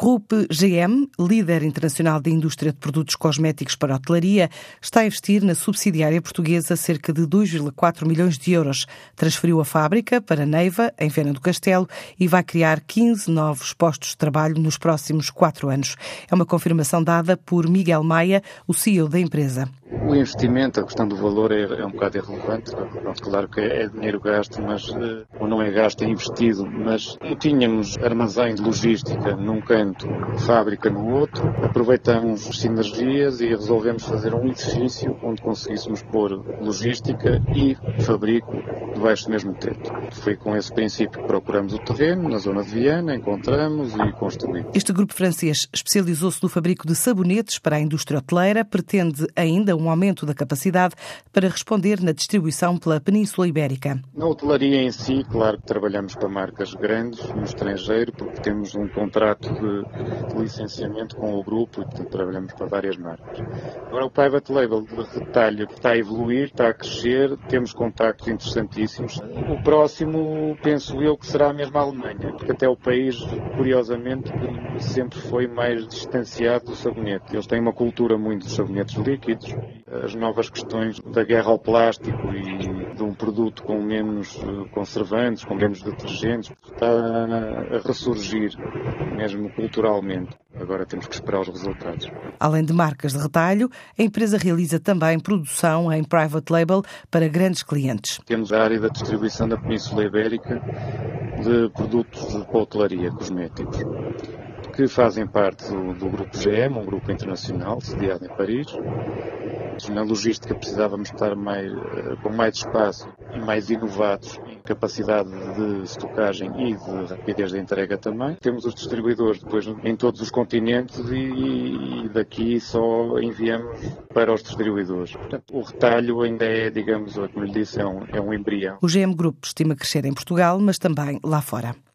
grupo GM, líder internacional da indústria de produtos cosméticos para a hotelaria, está a investir na subsidiária portuguesa cerca de 2,4 milhões de euros. Transferiu a fábrica para Neiva, em Viana do Castelo, e vai criar 15 novos postos de trabalho nos próximos quatro anos. É uma confirmação dada por Miguel Maia, o CEO da empresa. O investimento, a questão do valor é, é um bocado irrelevante. Claro que é, dinheiro gasto, mas eh, ou não é gasto, é investido. Mas tínhamos armazém de logística num canto, fábrica no outro, aproveitamos sinergias e resolvemos fazer um edifício onde conseguíssemos pôr logística e fabrico debaixo do mesmo teto. Foi com esse princípio que procuramos o terreno, na zona de Viana, encontramos e construímos. Este grupo francês especializou-se no fabrico de sabonetes para a indústria hoteleira, pretende ainda um aumento da capacidade para responder na distribuição pela Península Ibérica. Na hotelaria em si, claro que trabalhamos para marcas grandes no estrangeiro, porque temos um contrato de, licenciamento com o grupo e trabalhamos para várias marcas. Agora o private label de retalho está a evoluir, está a crescer, temos contactos interessantíssimos. O próximo, penso eu, que será a Alemanha, porque até o país, curiosamente, sempre foi mais distanciado do sabonete. Eles têm uma cultura muito de sabonetes líquidos as novas questões da guerra ao plástico e de um produto com menos eh, conservantes, com menos detergentes, está a ressurgir, mesmo culturalmente. Agora temos que esperar os resultados. Além de marcas de retalho, a empresa realiza também produção em private label para grandes clientes. Temos a área da distribuição da Península Ibérica de produtos de hotelaria cosméticos que fazem parte do, do, grupo GM, um grupo internacional sediado em Paris. Na logística precisávamos estar mais, eh, com mais espaço e mais inovados em capacidade de estocagem e de rapidez de entrega também. Temos os distribuidores depois em todos os continentes e, e daqui só enviamos para os distribuidores. Portanto, o retalho ainda é, digamos, como lhe disse, é um, é um embrião. O GM Group estima crescer em Portugal, mas também lá fora.